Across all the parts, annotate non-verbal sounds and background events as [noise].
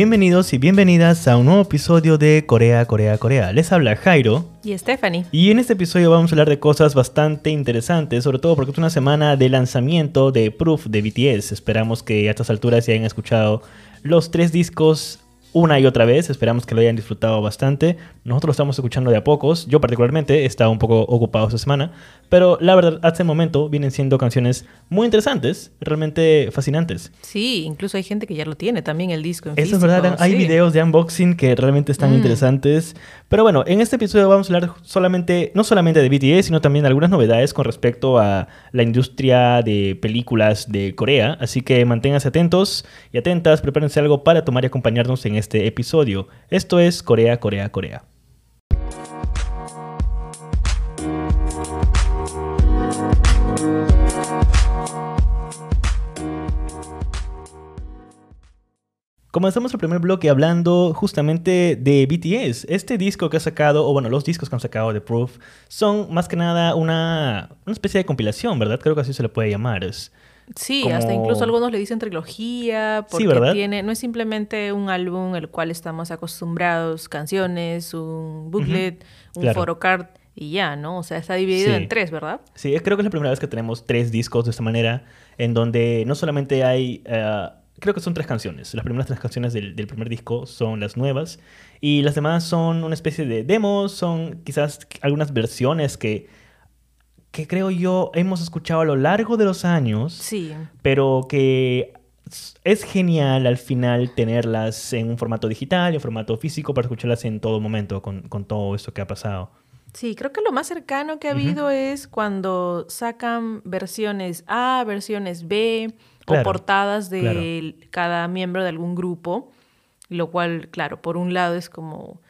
Bienvenidos y bienvenidas a un nuevo episodio de Corea, Corea, Corea. Les habla Jairo. Y Stephanie. Y en este episodio vamos a hablar de cosas bastante interesantes, sobre todo porque es una semana de lanzamiento de Proof de BTS. Esperamos que a estas alturas ya hayan escuchado los tres discos una y otra vez. Esperamos que lo hayan disfrutado bastante. Nosotros lo estamos escuchando de a pocos. Yo particularmente he estado un poco ocupado esta semana. Pero la verdad, hasta el momento vienen siendo canciones muy interesantes, realmente fascinantes. Sí, incluso hay gente que ya lo tiene también el disco. En Eso es verdad, hay videos de unboxing que realmente están mm. interesantes. Pero bueno, en este episodio vamos a hablar solamente, no solamente de BTS, sino también de algunas novedades con respecto a la industria de películas de Corea. Así que manténganse atentos y atentas, prepárense algo para tomar y acompañarnos en este episodio. Esto es Corea, Corea, Corea. Comenzamos el primer bloque hablando justamente de BTS. Este disco que ha sacado, o bueno, los discos que han sacado de Proof, son más que nada una, especie de compilación, ¿verdad? Creo que así se le puede llamar. Sí, hasta incluso algunos le dicen trilogía, porque tiene, no es simplemente un álbum el cual estamos acostumbrados, canciones, un booklet, un photocard y ya, ¿no? O sea, está dividido en tres, ¿verdad? Sí, creo que es la primera vez que tenemos tres discos de esta manera, en donde no solamente hay... Eh, creo que son tres canciones. Las primeras tres canciones del, primer disco son las nuevas y las demás son una especie de demos, son quizás algunas versiones que, que creo yo hemos escuchado a lo largo de los años, sí. pero que es genial al final tenerlas en un formato digital, en formato físico, para escucharlas en todo momento con, con todo esto que ha pasado. Sí, creo que lo más cercano que ha habido es cuando sacan versiones A, versiones B, o portadas de cada miembro de algún grupo, lo cual, claro, por un lado es como,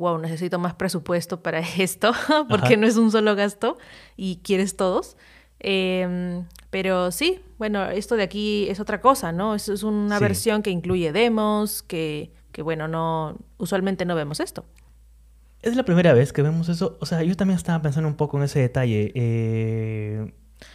wow, necesito más presupuesto para [laughs] esto, porque no es un solo gasto y quieres todos. Em, pero sí, bueno, esto de aquí es otra cosa, ¿no? Es, es una versión que incluye demos, que, que, bueno, no, usualmente no vemos esto. Es la primera vez que vemos eso. O sea, yo también estaba pensando un poco en ese detalle. Eh,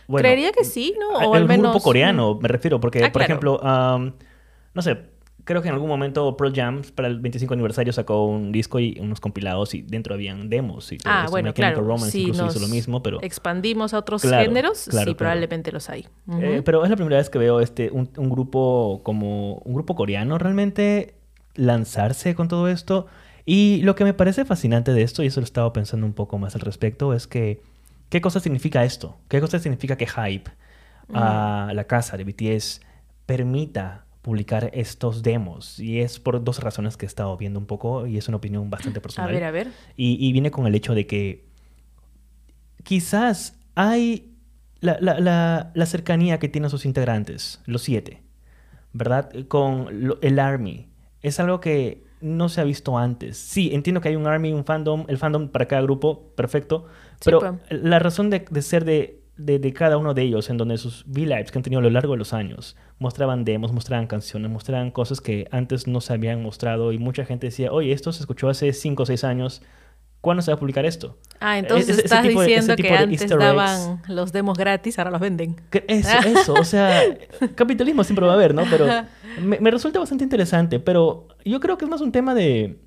Creería que sí, ¿no? O el al menos... grupo coreano, me refiero, porque, ah, por ejemplo, no sé, creo que en algún momento Pro Jam para el 25 aniversario sacó un disco y unos compilados y dentro habían demos y todo ah, bueno, claro. Romance incluso hizo lo mismo, pero... expandimos a otros géneros, sí, probablemente los hay. Eh, pero es la primera vez que veo este un, un, grupo como... un grupo coreano realmente lanzarse con todo esto. Y lo que me parece fascinante de esto, y eso lo he estado pensando un poco más al respecto, es que ¿Qué cosa significa esto? ¿Qué cosa significa que Hype, a la casa de BTS, permita publicar estos demos? Y es por dos razones que he estado viendo un poco y es una opinión bastante personal. A ver, a ver. Y, viene con el hecho de que quizás hay la, cercanía que tienen sus integrantes, los siete, ¿verdad? Con el Army. Es algo que no se ha visto antes. Sí, entiendo que hay un army, un fandom, el fandom para cada grupo, perfecto. Pero pues. la razón de, ser de, de, cada uno de ellos, en donde sus V-Lives que han tenido a lo largo de los años, mostraban demos, mostraban canciones, mostraban cosas que antes no se habían mostrado y mucha gente decía, oye, esto se escuchó hace 5 o 6 años. ¿Cuándo se va a publicar esto? Ah, entonces estás diciendo que antes daban los demos gratis, ahora los venden. Eso, [laughs] eso. O sea, capitalismo siempre va a haber, ¿no? Pero me, resulta bastante interesante, pero yo creo que es más un tema de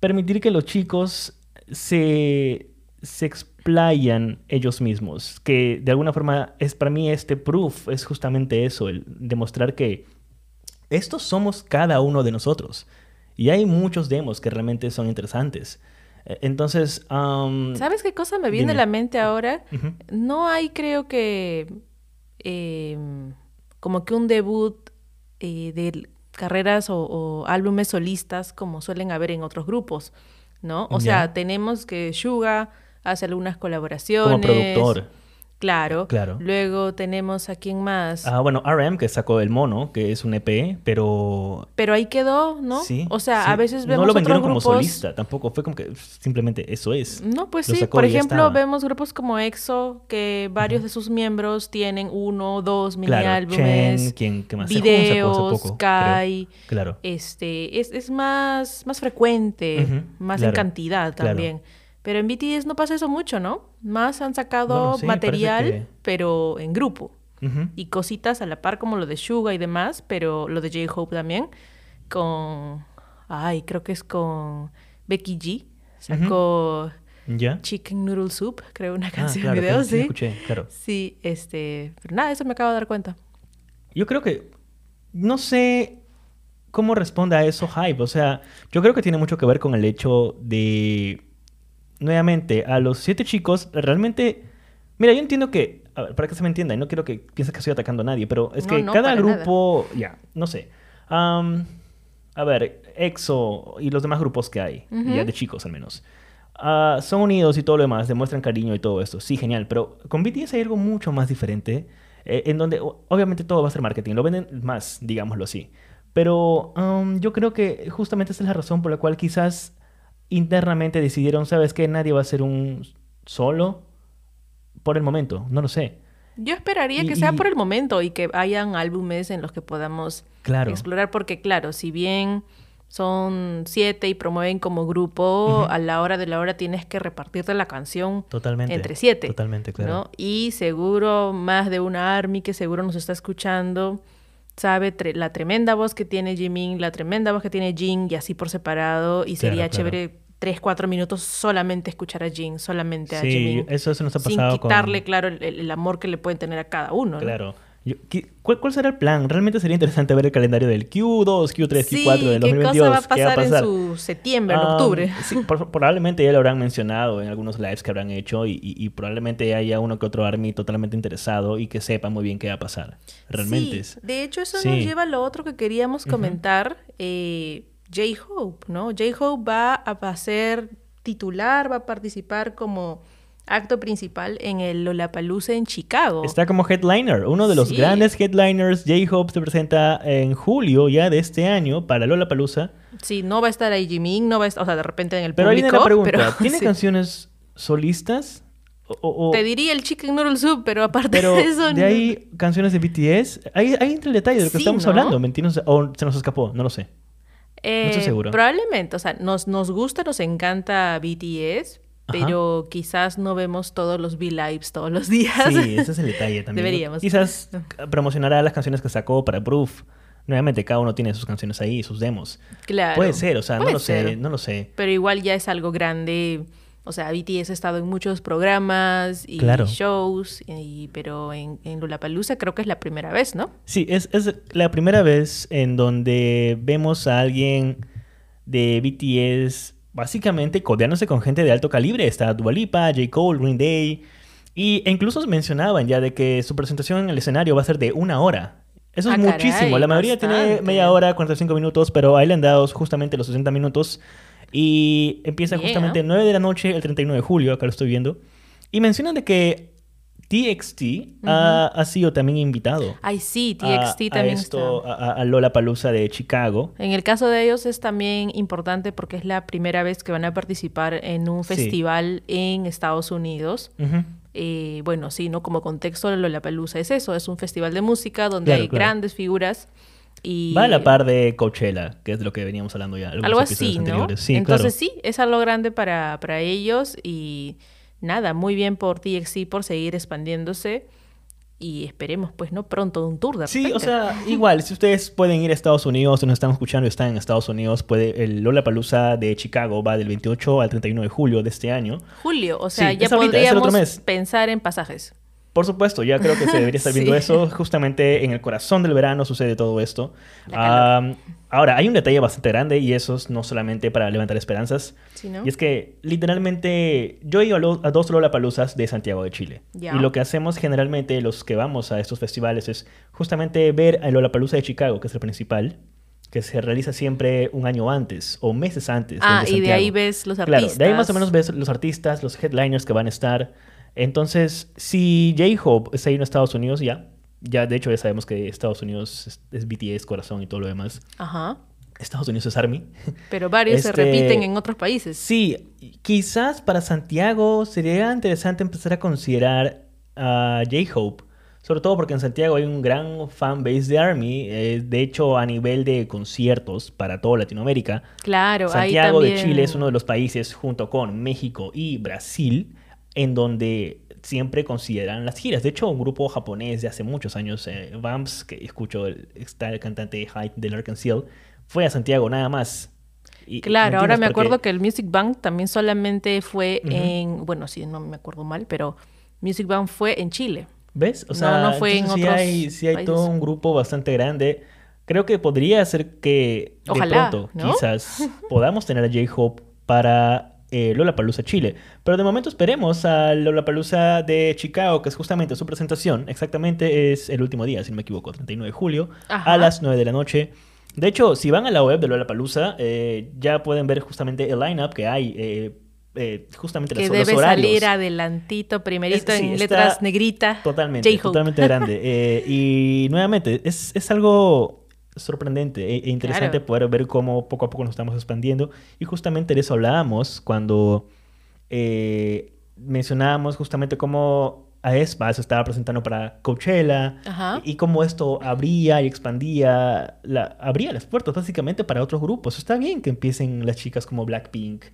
permitir que los chicos se, se explayan ellos mismos, que de alguna forma es para mí este proof, es justamente eso, el demostrar que estos somos cada uno de nosotros. Y hay muchos demos que realmente son interesantes. E, entonces... ¿Sabes qué cosa me viene a la mente ahora? No hay, creo que, em, como que un debut eh, de carreras o, álbumes solistas como suelen haber en otros grupos, ¿no? O sea, tenemos que Suga hace algunas colaboraciones. Como productor. Claro. Claro. Luego tenemos a quién más. Ah, bueno, RM, que sacó El Mono, que es un EP, pero... Pero ahí quedó, ¿no? Sí. O sea, a veces vemos No lo vendieron como solista, tampoco. Fue como que simplemente eso es. No, pues sí. Por ejemplo, vemos grupos como EXO, que varios de sus miembros tienen uno, dos mini álbumes. ¿quién, más? Videos, Kai. Claro. Este, es, es más, más frecuente, más en cantidad también. Pero en BTS no pasa eso mucho, ¿no? Más han sacado material, pero en grupo. Y cositas a la par como lo de Suga y demás, pero lo de J-Hope también. con. Ay, creo que es con Becky G. Sacó. ¿Ya? Chicken Noodle Soup, creo, una ah, canción ah, video, sí. escuché, claro. Sí, este. Pero nada, eso me acabo de dar cuenta. Yo creo que. No sé cómo responde a eso hype. O sea, yo creo que tiene mucho que ver con el hecho de. Nuevamente, a los siete chicos, realmente. Mira, yo entiendo que. para que se me entienda, y no quiero que pienses que estoy atacando a nadie, pero es que cada grupo. Ya, no sé. a ver, EXO y los demás grupos que hay, ya de chicos al menos. Ah, son unidos y todo lo demás, demuestran cariño y todo esto. Sí, genial. Pero con BTS hay algo mucho más diferente. Eh, en donde obviamente todo va a ser marketing. Lo venden más, digámoslo así. Pero um, yo creo que justamente esa es la razón por la cual quizás internamente decidieron, ¿sabes qué? Nadie va a ser un solo por el momento. No lo sé. Yo esperaría que sea por el momento y que hayan álbumes en los que podamos explorar. Porque claro, si bien son siete y promueven como grupo, a la hora de la hora tienes que repartirte la canción totalmente, entre siete. Totalmente, claro. Y seguro más de una Army que seguro nos está escuchando sabe la tremenda voz que tiene Jimin, la tremenda voz que tiene Jin y así por separado y sería chévere tres, cuatro minutos solamente escuchar a Jin, solamente a Jimin. Sí, eso, eso nos ha pasado Sin quitarle, claro, el, el, amor que le pueden tener a cada uno. Claro. ¿Cuál, será el plan? Realmente sería interesante ver el calendario del Q2, Q3, Q4 del 2022. ¿Qué cosa va a pasar, en su septiembre, en ah, octubre? Sí, probablemente ya lo habrán mencionado en algunos lives que habrán hecho y, probablemente haya uno que otro ARMY totalmente interesado y que sepa muy bien qué va a pasar. Realmente. Sí, de hecho eso nos lleva a lo otro que queríamos comentar. Eh, J-Hope, ¿no? J-Hope va a ser titular, va a participar como acto principal en el Lollapalooza en Chicago. Está como headliner, uno de los grandes headliners. J-Hope se presenta en julio ya de este año para Lollapalooza. Sí, no va a estar ahí Jimin, no va a estar, o sea, de repente en el pero público. Pero la pregunta, ¿tiene [laughs] canciones solistas? O, Te diría el Chicken Noodle Soup, pero aparte de eso... de ahí canciones de BTS. Ahí, ahí entra el detalle de lo que estamos hablando, ¿me entiendes? O se nos escapó, no lo sé. no estoy eh, seguro. Probablemente, o sea, nos, nos gusta, nos encanta BTS, pero quizás no vemos todos los V-Lives todos los días. Sí, ese es el detalle también. Deberíamos. Quizás promocionará las canciones que sacó para Proof. Nuevamente, cada uno tiene sus canciones ahí, sus demos. Claro. Puede ser, o sea, no lo sé, no lo sé. Pero igual ya es algo grande. O sea, BTS ha estado en muchos programas y shows, y, pero en, en Lollapalooza creo que es la primera vez, ¿no? Sí, es, es la primera vez en donde vemos a alguien de BTS básicamente codeándose con gente de alto calibre. Está Dua Lipa, J. Cole, Green Day. Y, e incluso mencionaban ya de que su presentación en el escenario va a ser de una hora. Eso es ah, muchísimo. La mayoría tiene media hora, 45 minutos, pero ahí le han dado justamente los 60 minutos. Y empieza justamente el 9 de la noche, el 39 de julio, acá lo estoy viendo. Y mencionan de que TXT ha, sido también invitado. Ay, sí, TXT también esto, A, Lola Palusa de Chicago. En el caso de ellos es también importante porque es la primera vez que van a participar en un festival en Estados Unidos. Eh, bueno, sí, ¿no? Como contexto, Lola Palusa es eso, es un festival de música donde hay grandes figuras. Y... Va a la par de Coachella, que es de lo que veníamos hablando ya. Algo así, ¿no? Entonces sí, es algo grande para, para ellos y nada, muy bien por TXC por seguir expandiéndose y esperemos pues no pronto un tour de Sí, o sea, [laughs] igual, si ustedes pueden ir a Estados Unidos, nos están escuchando y están en Estados Unidos, puede el Lollapalooza de Chicago va del 28 al 31 de julio de este año. Julio, o sea, ya podríamos pensar en pasajes. Por supuesto, ya creo que se debería estar viendo [laughs] eso. Justamente en el corazón del verano sucede todo esto. ahora, hay un detalle bastante grande y eso es no solamente para levantar esperanzas. Y es que literalmente yo he ido a, dos Lollapaloozas de Santiago de Chile. Y lo que hacemos generalmente los que vamos a estos festivales es justamente ver a Lollapalooza de Chicago, que es el principal que se realiza siempre un año antes o meses antes. Ah, y de ahí ves los artistas. Claro, de ahí más o menos ves los artistas, los headliners que van a estar. Entonces, si J-Hope está ahí en Estados Unidos, ya. Ya, de hecho, ya sabemos que Estados Unidos es, BTS, corazón y todo lo demás. Ajá. Estados Unidos es Army. Pero varios se este, repiten en otros países. Sí, quizás para Santiago sería interesante empezar a considerar a J-Hope. Sobre todo porque en Santiago hay un gran fan base de Army. Eh, de hecho, a nivel de conciertos para toda Latinoamérica. Claro, Santiago de Chile es uno de los países, junto con México y Brasil, en donde siempre consideran las giras. De hecho, un grupo japonés de hace muchos años, eh, Vamps, que escucho, está el cantante Hyde del Arkansas fue a Santiago nada más. claro, ahora me acuerdo que el Music Bank también solamente fue en, bueno, sí, no me acuerdo mal, pero Music Bank fue en Chile. ¿Ves? O sea, no, fue en otros hay, sí hay todo un grupo bastante grande. Creo que podría ser que de pronto quizás [laughs] podamos tener a J-Hope para eh, Lollapalooza Chile. Pero de momento esperemos a Lollapalooza de Chicago, que es justamente su presentación. Exactamente es el último día, si no me equivoco, 39 de julio, a las 9 de la noche. De hecho, si van a la web de Lollapalooza, eh, ya pueden ver justamente el lineup que hay. Eh, eh, justamente que debe salir adelantito, primerito en letras negritas. Totalmente, totalmente grande. [laughs] Eh, y nuevamente, es, es algo sorprendente e, e interesante poder ver cómo poco a poco nos estamos expandiendo. Y justamente de eso hablábamos cuando eh, mencionábamos justamente cómo AESPA se estaba presentando para Coachella y cómo esto abría y expandía, la, abría las puertas básicamente para otros grupos. Está bien que empiecen las chicas como Blackpink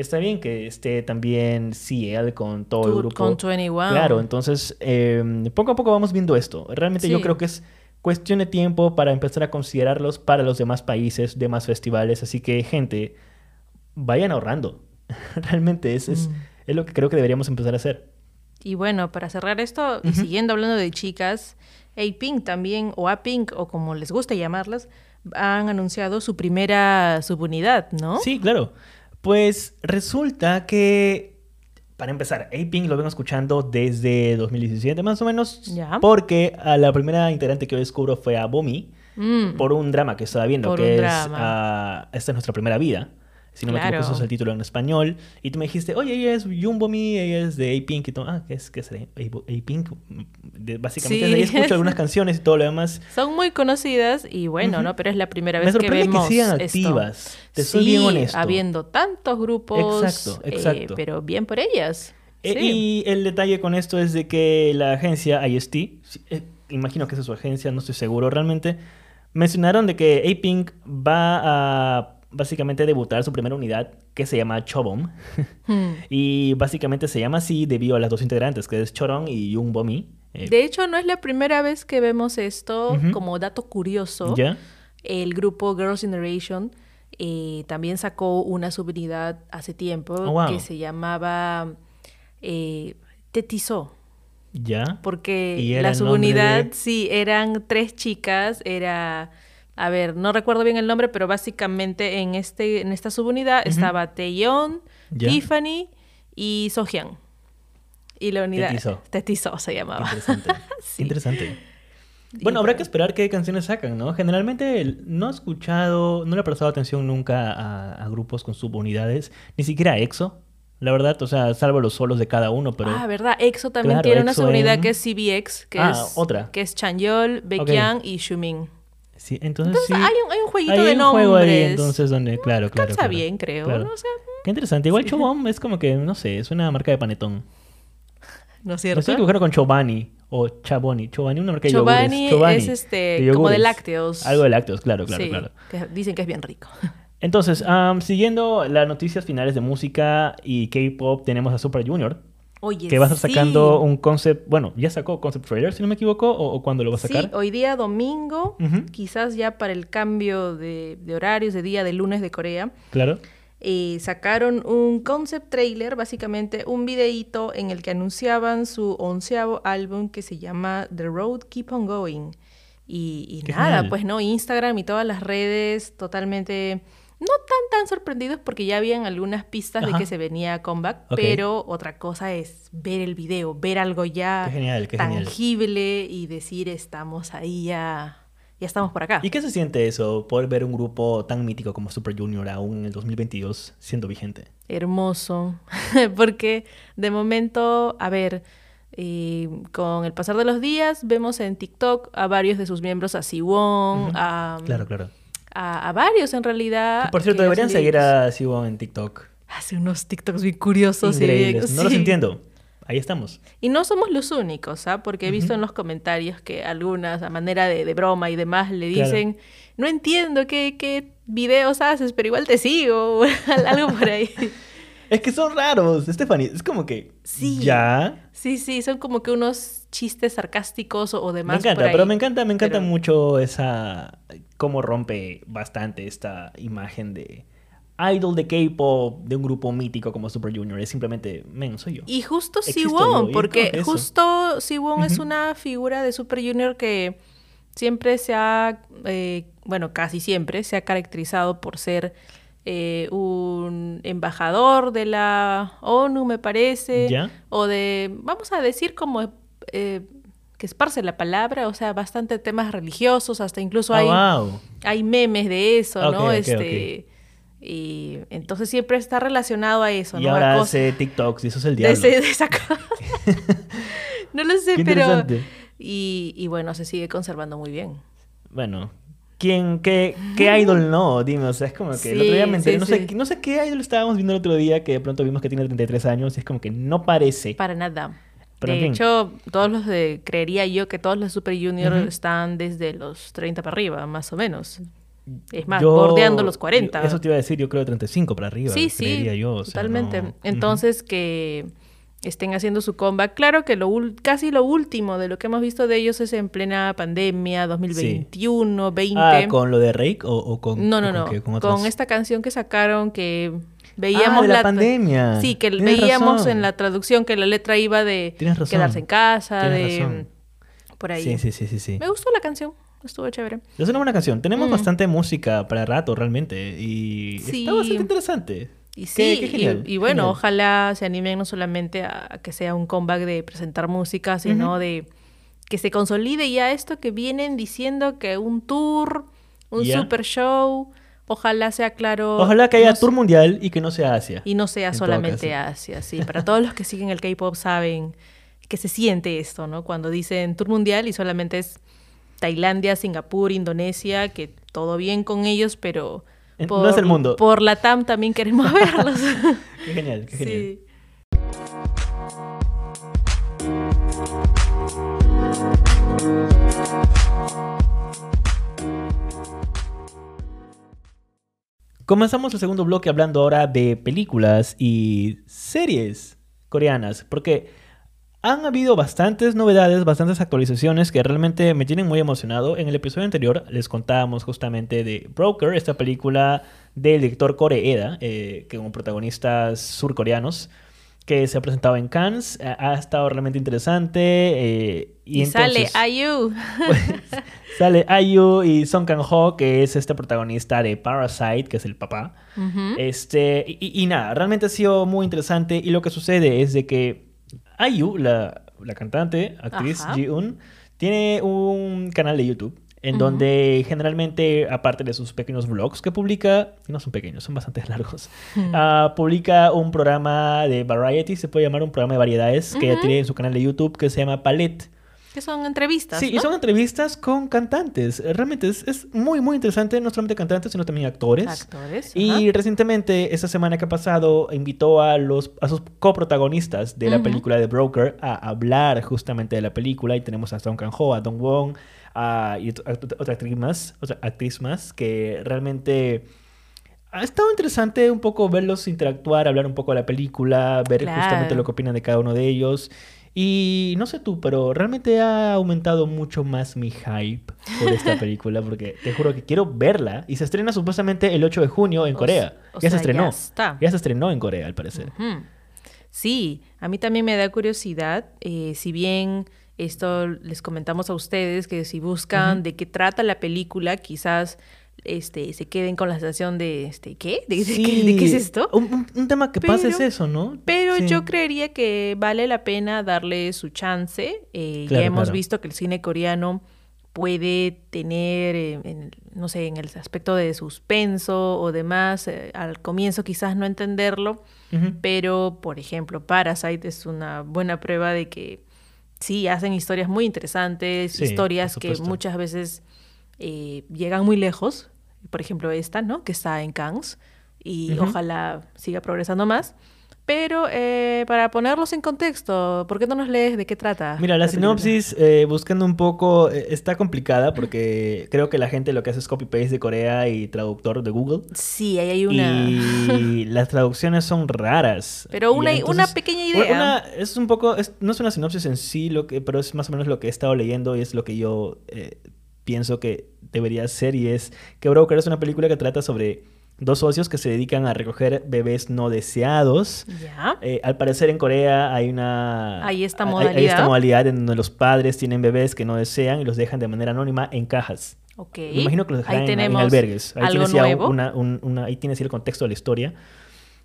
está bien que esté también CL con todo el grupo. Con 21. Claro, entonces em, poco a poco vamos viendo esto. Realmente yo creo que es cuestión de tiempo para empezar a considerarlos para los demás países, demás festivales. Así que, gente, vayan ahorrando. [laughs] Realmente es, es, mm. es, lo que creo que deberíamos empezar a hacer. Y bueno, para cerrar esto, y siguiendo hablando de chicas, A-Pink también, o A-Pink, o como les guste llamarlas, han anunciado su primera subunidad, ¿no? Sí, claro. Pues resulta que, para empezar, A-Pink lo vengo escuchando desde 2017 más o menos, porque a la primera integrante que yo descubro fue a Bomi, mm. por un drama que estaba viendo, que es Esta es nuestra primera vida. Si no me equivoco, eso es el título en español. Y tú me dijiste, oye, ella es Jumbo Me, ella es de A-Pink. Y tú, ah, ¿qué es, qué es A-Pink? Básicamente, sí. ahí escucho algunas [laughs] canciones y todo lo demás. Son muy conocidas y bueno, ¿no? Pero es la primera vez que vemos que sigan activas. Te soy bien honesto. habiendo tantos grupos. Exacto, eh, exacto. pero bien por ellas. Eh, y el detalle con esto es de que la agencia IST, eh, imagino que esa es su agencia, no estoy seguro realmente, mencionaron de que A-Pink va a básicamente debutar su primera unidad que se llama Chobom. Hmm. [laughs] y básicamente se llama así debido a las dos integrantes, que es Choron y Yung Bomi. Eh, de hecho, no es la primera vez que vemos esto como dato curioso. El grupo Girls' Generation eh, también sacó una subunidad hace tiempo oh, que se llamaba eh, Tetizó. ¿Ya? Porque la subunidad, sí, eran tres chicas, era a ver, no recuerdo bien el nombre, pero básicamente en, este, en esta subunidad estaba Taeyeon, Tiffany y Sohyang. Y la unidad... Tetizo. se llamaba. Interesante. [laughs] Interesante. Bueno, habrá que esperar qué canciones sacan, ¿no? Generalmente no he escuchado, no le he prestado atención nunca a, grupos con subunidades, ni siquiera a EXO, la verdad, o sea, salvo los solos de cada uno, pero... Ah, ¿verdad? EXO también tiene una subunidad que es CBX, que ah, es... otra. Que es Chanyeol, Baekhyun y. Sí, entonces, sí. Hay, un, hay un jueguito de nombres. Juego ahí, entonces, donde, claro, claro. Está bien, creo. ¿no? Qué interesante. Igual Chobom es como que, no sé, es una marca de panetón. ¿No es cierto? No sé qué con Chobani o Chaboni. Chobani, una marca de Chobani es este, como de lácteos. Algo de lácteos, claro, claro, sí, claro. Que dicen que es bien rico. [laughs] Entonces, siguiendo las noticias finales de música y K-pop, tenemos a Super Junior, que va a estar sacando un concept, bueno, ya sacó concept trailer, si no me equivoco, o, cuándo lo va a sacar. Sí, hoy día domingo, quizás ya para el cambio de, horarios de día de lunes de Corea. Claro. Eh, sacaron un concept trailer, básicamente un videíto en el que anunciaban su onceavo álbum que se llama The Road Keep On Going. Y, nada, pues no, Instagram y todas las redes totalmente no tan tan sorprendidos porque ya habían algunas pistas de que se venía comeback, pero otra cosa es ver el video, ver algo ya tangible y decir estamos ahí ya, ya estamos por acá. ¿Y qué se siente eso, poder ver un grupo tan mítico como Super Junior aún en el 2022 siendo vigente? Hermoso, [laughs] porque de momento, a ver, eh, con el pasar de los días vemos en TikTok a varios de sus miembros, a Siwon, a... Claro, claro a, varios en realidad. por cierto, deberían seguir a Siwon en TikTok. Hace unos TikToks muy curiosos. Increíbles. no los entiendo. Ahí estamos. Y no somos los únicos, ¿ah? Porque he visto en los comentarios que algunas, a manera de, broma y demás, le dicen, no entiendo qué, qué videos haces, pero igual te sigo, [laughs] algo por ahí. Es que son raros, Stephanie. Es como que. Sí. Ya. Sí, sí, son como que unos chistes sarcásticos o, demás. Me encanta, pero me encanta, me encanta mucho esa. cómo rompe bastante esta imagen de idol de K-pop de un grupo mítico como Super Junior. Es simplemente, men, soy yo. Y justo Siwon, porque justo Siwon es una figura de Super Junior que siempre se ha, eh, bueno, casi siempre se ha caracterizado por ser eh, un embajador de la ONU, me parece, o de, vamos a decir como eh, que esparce la palabra, o sea, bastante temas religiosos, hasta incluso ah, hay, hay memes de eso, ¿no? este, Y entonces siempre está relacionado a eso, y ¿no? ahora hace TikToks y eso es el diablo. De, esa cosa. [laughs] no lo sé, pero... Y, y bueno, se sigue conservando muy bien. Bueno, ¿Quién, qué, qué idol no? Dime, o sea, es como que el otro día me enteré, no, sé, no sé qué idol estábamos viendo el otro día que de pronto vimos que tiene 33 años y es como que no parece. Para nada. de hecho, todos los de, creería yo que todos los Super Junior están desde los 30 para arriba, más o menos. Es más, bordeando los 40. eso te iba a decir, yo creo 35 para arriba. Sí, sí, yo, totalmente. Entonces, que estén haciendo su comeback. Claro que lo casi lo último de lo que hemos visto de ellos es en plena pandemia, 2021, 20. Ah, ¿con lo de Rake o, con No, no, no, con, esta canción que sacaron que veíamos ah, la, pandemia. Sí, que veíamos en la traducción que la letra iba de quedarse en casa, de por ahí. Sí, sí, sí, sí, Me gustó la canción. Estuvo chévere. Es una buena canción. Tenemos mm. bastante música para rato, realmente. Y está bastante interesante. Y sí, y, bueno, ojalá se animen no solamente a, que sea un comeback de presentar música, sino de que se consolide ya esto que vienen diciendo que un tour, un super show, ojalá sea claro. Ojalá que haya tour mundial y que no sea Asia. Y no sea solamente Asia, sí. Para todos los que [laughs] siguen el K-pop saben que se siente esto, ¿no? Cuando dicen tour mundial y solamente es Tailandia, Singapur, Indonesia, que todo bien con ellos, pero por, no es el mundo. Por la TAM también queremos [laughs] verlos. [laughs] qué genial, qué genial. Comenzamos el segundo bloque hablando ahora de películas y series coreanas, porque han habido bastantes novedades, bastantes actualizaciones que realmente me tienen muy emocionado. En el episodio anterior les contábamos justamente de Broker, esta película del director Koreeda, eh, con protagonistas surcoreanos, que se ha presentado en Cannes. Ha, estado realmente interesante. Eh, y, sale IU. [laughs] sale IU y Song Kang-ho, que es este protagonista de Parasite, que es el papá. este, y, y nada, realmente ha sido muy interesante. Y lo que sucede es de que IU, la, la cantante, actriz Ji-un, tiene un canal de YouTube en donde generalmente, aparte de sus pequeños vlogs que publica, no son pequeños, son bastante [laughs] largos, ah, publica un programa de variety, se puede llamar un programa de variedades, que tiene en su canal de YouTube que se llama Palette son entrevistas. Sí, y son entrevistas con cantantes. Realmente es, muy, muy interesante, no solamente cantantes, sino también actores. Actores. Y recientemente, esta semana que ha pasado, invitó a, los, a sus coprotagonistas de la película de Broker a hablar justamente de la película. Y tenemos a Song Kang-ho, a Dong Wong, a, y otra actriz más, otra actriz más, que realmente ha estado interesante un poco verlos interactuar, hablar un poco de la película, ver justamente lo que opinan de cada uno de ellos. Y no sé tú, pero realmente ha aumentado mucho más mi hype por esta [laughs] película porque te juro que quiero verla y se estrena supuestamente el 8 de junio en Corea. ya se estrenó. Ya, se estrenó en Corea, al parecer. Sí, a mí también me da curiosidad, eh, si bien esto les comentamos a ustedes que si buscan de qué trata la película, quizás este, se queden con la sensación de, este, ¿qué? ¿De, qué, es esto? Un, tema que pasa es eso, ¿no? Pero yo creería que vale la pena darle su chance. Eh, ya hemos visto que el cine coreano puede tener, eh, no sé, en el aspecto de suspenso o demás, eh, al comienzo quizás no entenderlo, pero, por ejemplo, Parasite es una buena prueba de que sí, hacen historias muy interesantes, historias que muchas veces eh, llegan muy lejos, por ejemplo esta, ¿no? Que está en Cannes y ojalá siga progresando más. Pero eh, para ponerlos en contexto, ¿por qué no nos lees de qué trata? Mira, la, sinopsis, eh, buscando un poco, eh, está complicada porque creo que la gente lo que hace es copy-paste de Corea y traductor de Google. Sí, ahí hay una... Y [laughs] las traducciones son raras. Pero una, una pequeña idea. es un poco, no es una sinopsis en sí, lo que, pero es más o menos lo que he estado leyendo y es lo que yo pienso que debería ser y es que Broker es una película que trata sobre dos socios que se dedican a recoger bebés no deseados. Eh, al parecer en Corea hay una... Hay esta modalidad. Hay, esta modalidad en donde los padres tienen bebés que no desean y los dejan de manera anónima en cajas. Ok. Me imagino que los dejan en, albergues. Ahí tienes, Una, ahí tienes el contexto de la historia.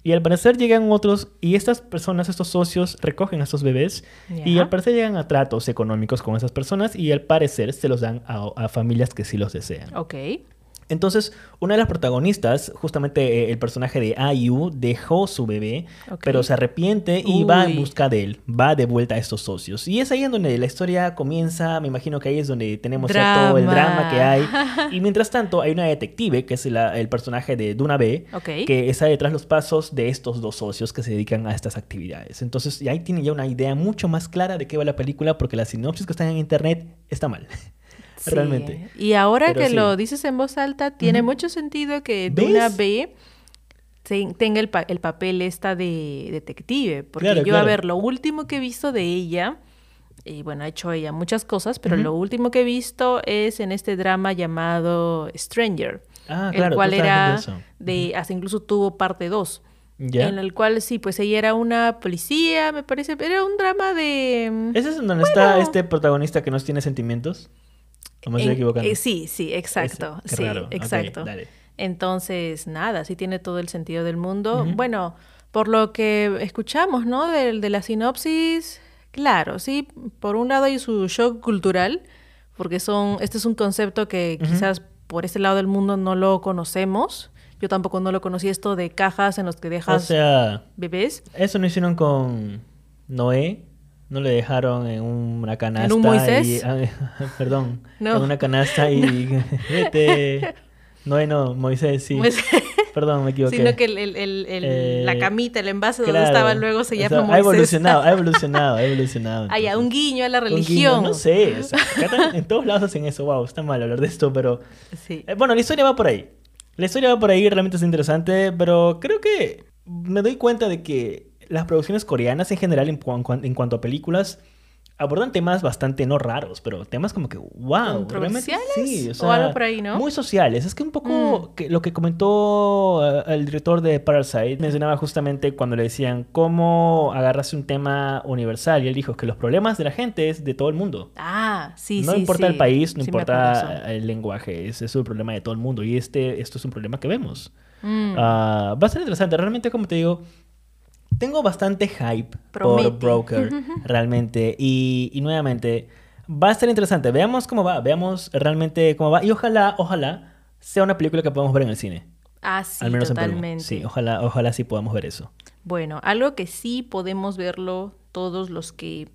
Y al parecer llegan otros, y estas personas, estos socios, recogen a estos bebés, y al parecer llegan a tratos económicos con esas personas, y al parecer se los dan a, a familias que sí los desean. Ok. Entonces, una de las protagonistas, justamente eh, el personaje de Ayu, dejó su bebé, pero se arrepiente y va en busca de él, va de vuelta a estos socios. Y es ahí en donde la historia comienza, me imagino que ahí es donde tenemos todo el drama que hay. [laughs] Y mientras tanto, hay una detective, que es el personaje de Duna B, que está detrás los pasos de estos dos socios que se dedican a estas actividades. Entonces, ahí tiene ya una idea mucho más clara de qué va la película, porque la sinopsis que están en internet está mal realmente. Y ahora que lo dices en voz alta, tiene mucho sentido que Duna B tenga el, el, papel esta de detective. Porque yo, a ver, lo último que he visto de ella, y bueno, ha hecho ella muchas cosas, pero lo último que he visto es en este drama llamado Stranger. Ah, claro, el cual era de, hasta incluso tuvo parte 2. En el cual sí, pues ella era una policía, me parece, pero era un drama de... ¿Ese es donde está este protagonista que no tiene sentimientos? Me estoy equivocando? Eh, sí, sí, exacto. sí, exacto. Entonces, nada, sí tiene todo el sentido del mundo. Bueno, por lo que escuchamos, ¿no? De, de, la sinopsis, claro, sí, por un lado hay su shock cultural, porque son, este es un concepto que quizás por este lado del mundo no lo conocemos. Yo tampoco no lo conocí esto de cajas en los que dejas o sea, bebés. Eso no hicieron con Noé no le dejaron en una canasta. ¿En un Moisés? Ah, [laughs] perdón. En una canasta y [laughs] vete. No, no, Moisés, sí. Perdón, me equivoqué. Sino que el, el, el, la eh, camita, el envase donde estaba luego se llama Moisés. Ha evolucionado, ha evolucionado, ha [laughs] evolucionado. Hay un guiño a la religión. no sé, en todos lados hacen eso. Wow, está mal hablar de esto, pero... Sí. Eh, bueno, la historia va por ahí. La historia va por ahí, realmente es interesante, pero creo que me doy cuenta de que las producciones coreanas en general en, en cuanto a películas abordan temas bastante no raros, pero temas como que, wow, realmente sí, o, algo por ahí, ¿no? Muy sociales. Es que un poco mm. que lo que comentó uh, el director de Parasite mencionaba justamente cuando le decían cómo agarrarse un tema universal y él dijo que los problemas de la gente es de todo el mundo. Ah, sí, no sí. No importa el país, no importa el lenguaje, ese es el problema de todo el mundo y este esto es un problema que vemos. Mm. Va a ser interesante, realmente como te digo, tengo bastante hype por Broker, [laughs] realmente. Y, nuevamente, va a estar interesante. Veamos cómo va, veamos realmente cómo va. Y ojalá, ojalá sea una película que podamos ver en el cine. Ah, sí, Al menos totalmente. sí, ojalá, ojalá sí podamos ver eso. Bueno, algo que sí podemos verlo todos los que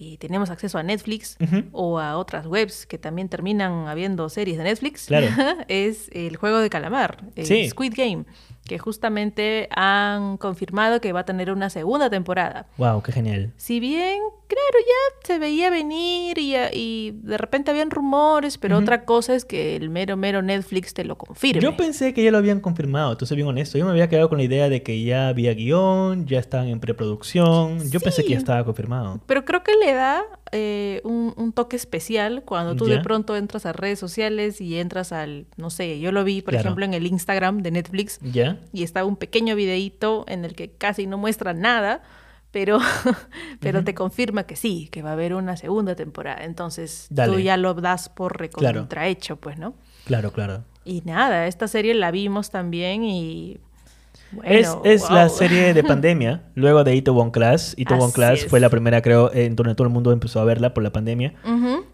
y tenemos acceso a Netflix o a otras webs que también terminan habiendo series de Netflix, [laughs] es el juego de calamar, el Squid Game, que justamente han confirmado que va a tener una segunda temporada. Wow, qué genial. Si bien, claro, ya se veía venir y, y de repente habían rumores, pero otra cosa es que el mero mero Netflix te lo confirme. Yo pensé que ya lo habían confirmado, entonces bien honesto. Yo me había quedado con la idea de que ya había guion, ya estaban en preproducción. Yo pensé que ya estaba confirmado. Pero creo que le da eh, un, toque especial cuando tú de pronto entras a redes sociales y entras al, no sé, yo lo vi, por ejemplo, en el Instagram de Netflix. ¿Ya? Y estaba un pequeño videíto en el que casi no muestra nada, pero, [laughs] pero te confirma que sí, que va a haber una segunda temporada. Entonces tú ya lo das por recontrahecho, pues, ¿no? Claro, claro. Y nada, esta serie la vimos también y es, la serie de [laughs] pandemia, luego de Ito Class. Ito Class fue la primera, creo, en donde todo el mundo empezó a verla por la pandemia.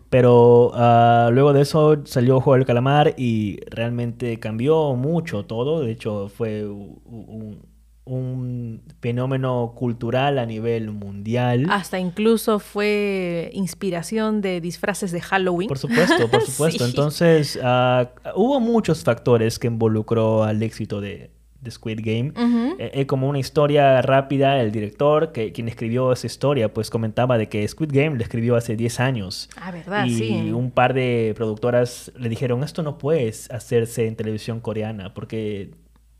Pero ah, luego de eso salió Juego del Calamar y realmente cambió mucho todo. De hecho, fue un, un fenómeno cultural a nivel mundial. Hasta incluso fue inspiración de disfraces de Halloween. Por supuesto, por [laughs] supuesto. Entonces, ah, hubo muchos factores que involucró al éxito de, de Squid Game. Uh como una historia rápida, el director, que, quien escribió esa historia, pues comentaba de que Squid Game le escribió hace 10 años. Ah, ¿verdad? Y un par de productoras le dijeron, esto no puede hacerse en televisión coreana, porque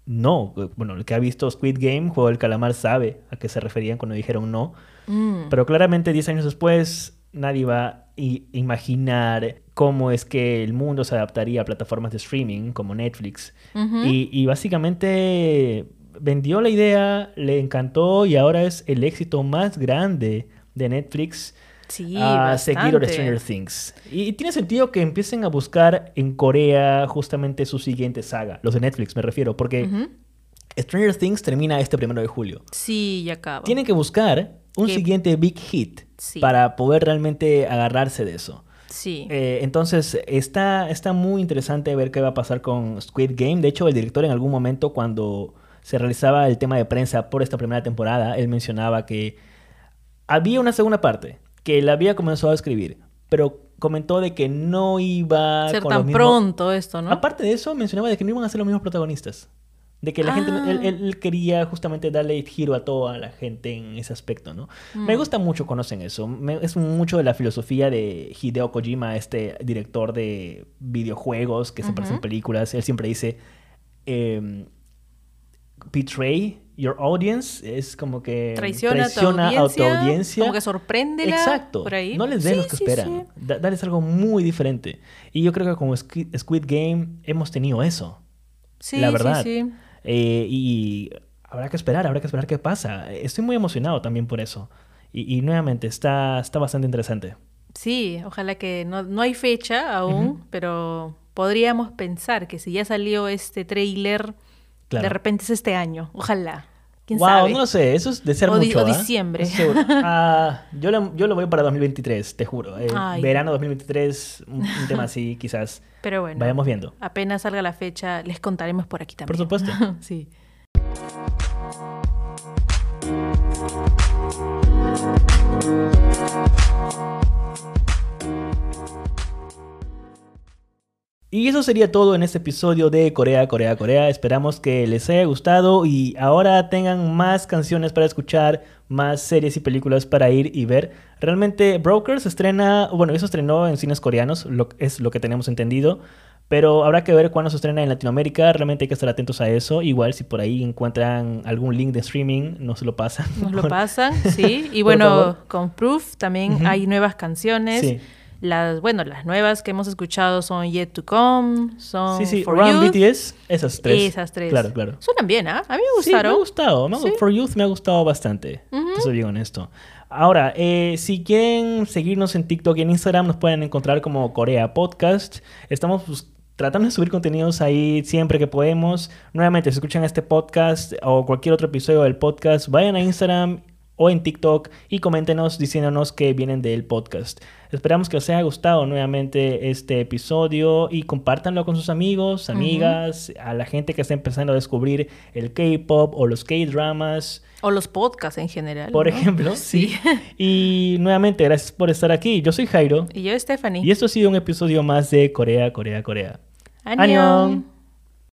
no. Bueno, el que ha visto Squid Game, Juego del Calamar, sabe a qué se referían cuando dijeron no. Mm. Pero claramente 10 años después nadie va a imaginar cómo es que el mundo se adaptaría a plataformas de streaming como Netflix. y, básicamente vendió la idea, le encantó y ahora es el éxito más grande de Netflix. Sí, a seguir Stranger Things. Y, tiene sentido que empiecen a buscar en Corea justamente su siguiente saga, los de Netflix me refiero, porque Stranger Things termina este primero de julio. Sí, ya acaba. Tienen que buscar un siguiente big hit para poder realmente agarrarse de eso. Sí. Eh, entonces, está, está muy interesante ver qué va a pasar con Squid Game. De hecho, el director en algún momento, cuando se realizaba el tema de prensa por esta primera temporada, él mencionaba que había una segunda parte, que él había comenzado a escribir, pero comentó de que no iba a ser tan pronto esto, ¿no? Aparte de eso, mencionaba de que no iban a ser los mismos protagonistas. De que la gente, ah. él, quería justamente darle giro a toda la gente en ese aspecto, ¿no? Me mm. gusta mucho conocen eso. es mucho de la filosofía de Hideo Kojima, este director de videojuegos que se uh películas. Él siempre dice, eh, betray your audience. Es como que traiciona, a, tu audiencia, Como que sorprende Exacto. Por ahí. No les den lo que esperan. Darles algo muy diferente. Y yo creo que como Squid Game hemos tenido eso. Sí, la verdad. Sí, sí. Eh, y habrá que esperar, habrá que esperar qué pasa. Estoy muy emocionado también por eso. Y, nuevamente, está, está bastante interesante. Sí, ojalá que no, no hay fecha aún, pero podríamos pensar que si ya salió este trailer, de repente es este año. Ojalá. ¿Quién wow, no sé, eso es de ser mucho. O ¿ah? diciembre. [laughs] Ah, yo, lo, yo lo voy para 2023, te juro. Eh, verano 2023, un, tema así, [laughs] quizás. Pero bueno. Vayamos viendo. Apenas salga la fecha, les contaremos por aquí también. Por supuesto. [laughs] sí. Y eso sería todo en este episodio de Corea, Corea, Corea. Esperamos que les haya gustado y ahora tengan más canciones para escuchar, más series y películas para ir y ver. Realmente Brokers estrena, bueno, eso estrenó en cines coreanos, lo, es lo que tenemos entendido. Pero habrá que ver cuándo se estrena en Latinoamérica. Realmente hay que estar atentos a eso. Igual si por ahí encuentran algún link de streaming, nos lo pasan. Nos lo [laughs] pasan, sí. Y bueno, con Proof también hay nuevas canciones. Sí. Las, bueno, las nuevas que hemos escuchado son Yet to Come, son Sí, sí, For BTS, esas tres. Esas tres. Claro, claro. Suenan bien, ¿ah? A mí me gustaron. Sí, me ha gustado. For Youth me ha gustado bastante. soy bien honesto. Ahora, eh, si quieren seguirnos en TikTok y en Instagram, nos pueden encontrar como Corea Podcast. Estamos pues, tratando de subir contenidos ahí siempre que podemos. Nuevamente, si escuchan este podcast o cualquier otro episodio del podcast, vayan a Instagram o en TikTok y coméntenos diciéndonos que vienen del podcast. Esperamos que os haya gustado nuevamente este episodio y compártanlo con sus amigos, amigas, a la gente que está empezando a descubrir el K-pop o los K-dramas. O los podcasts en general. Por ejemplo, [laughs] sí. Y nuevamente, gracias por estar aquí. Yo soy Jairo. Y yo, Stephanie. Y esto ha sido un episodio más de Corea, Corea, Corea. ¡Añón!